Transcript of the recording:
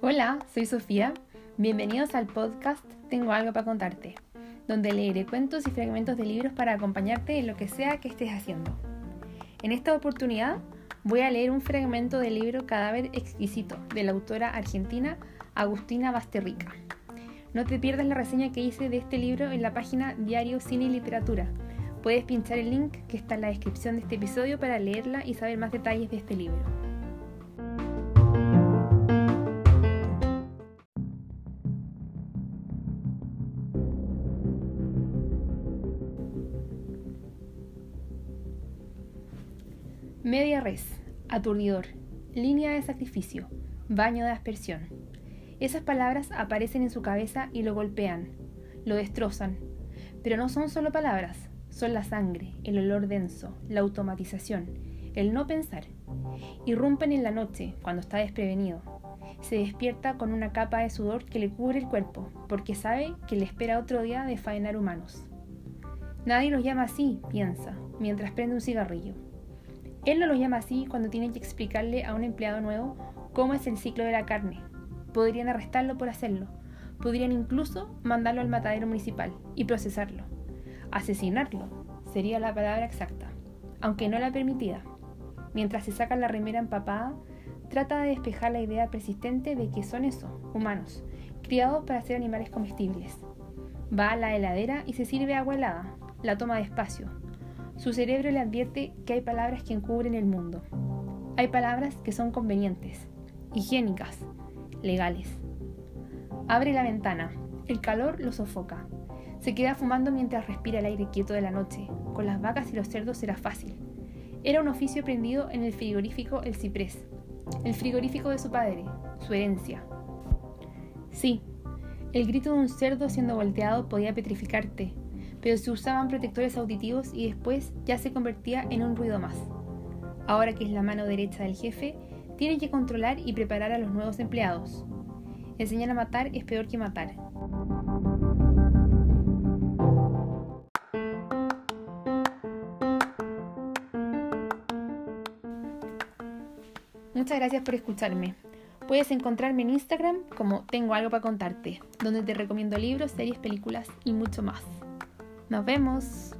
Hola, soy Sofía. Bienvenidos al podcast Tengo algo para contarte, donde leeré cuentos y fragmentos de libros para acompañarte en lo que sea que estés haciendo. En esta oportunidad voy a leer un fragmento del libro Cadáver exquisito de la autora argentina Agustina Basterrica. No te pierdas la reseña que hice de este libro en la página Diario Cine y Literatura. Puedes pinchar el link que está en la descripción de este episodio para leerla y saber más detalles de este libro. Media res, aturdidor, línea de sacrificio, baño de aspersión. Esas palabras aparecen en su cabeza y lo golpean, lo destrozan. Pero no son solo palabras, son la sangre, el olor denso, la automatización, el no pensar. Irrumpen en la noche, cuando está desprevenido. Se despierta con una capa de sudor que le cubre el cuerpo, porque sabe que le espera otro día de faenar humanos. Nadie los llama así, piensa, mientras prende un cigarrillo. Él no los llama así cuando tiene que explicarle a un empleado nuevo cómo es el ciclo de la carne. Podrían arrestarlo por hacerlo. Podrían incluso mandarlo al matadero municipal y procesarlo. Asesinarlo sería la palabra exacta, aunque no la permitida. Mientras se saca la remera empapada, trata de despejar la idea persistente de que son eso, humanos, criados para ser animales comestibles. Va a la heladera y se sirve agua helada. La toma despacio, su cerebro le advierte que hay palabras que encubren el mundo. Hay palabras que son convenientes, higiénicas, legales. Abre la ventana. El calor lo sofoca. Se queda fumando mientras respira el aire quieto de la noche. Con las vacas y los cerdos era fácil. Era un oficio prendido en el frigorífico El Ciprés, el frigorífico de su padre, su herencia. Sí, el grito de un cerdo siendo volteado podía petrificarte, pero se usaban protectores auditivos y después ya se convertía en un ruido más. Ahora que es la mano derecha del jefe, tiene que controlar y preparar a los nuevos empleados. Enseñar a matar es peor que matar. Muchas gracias por escucharme. Puedes encontrarme en Instagram como Tengo algo para contarte, donde te recomiendo libros, series, películas y mucho más. Nos vemos.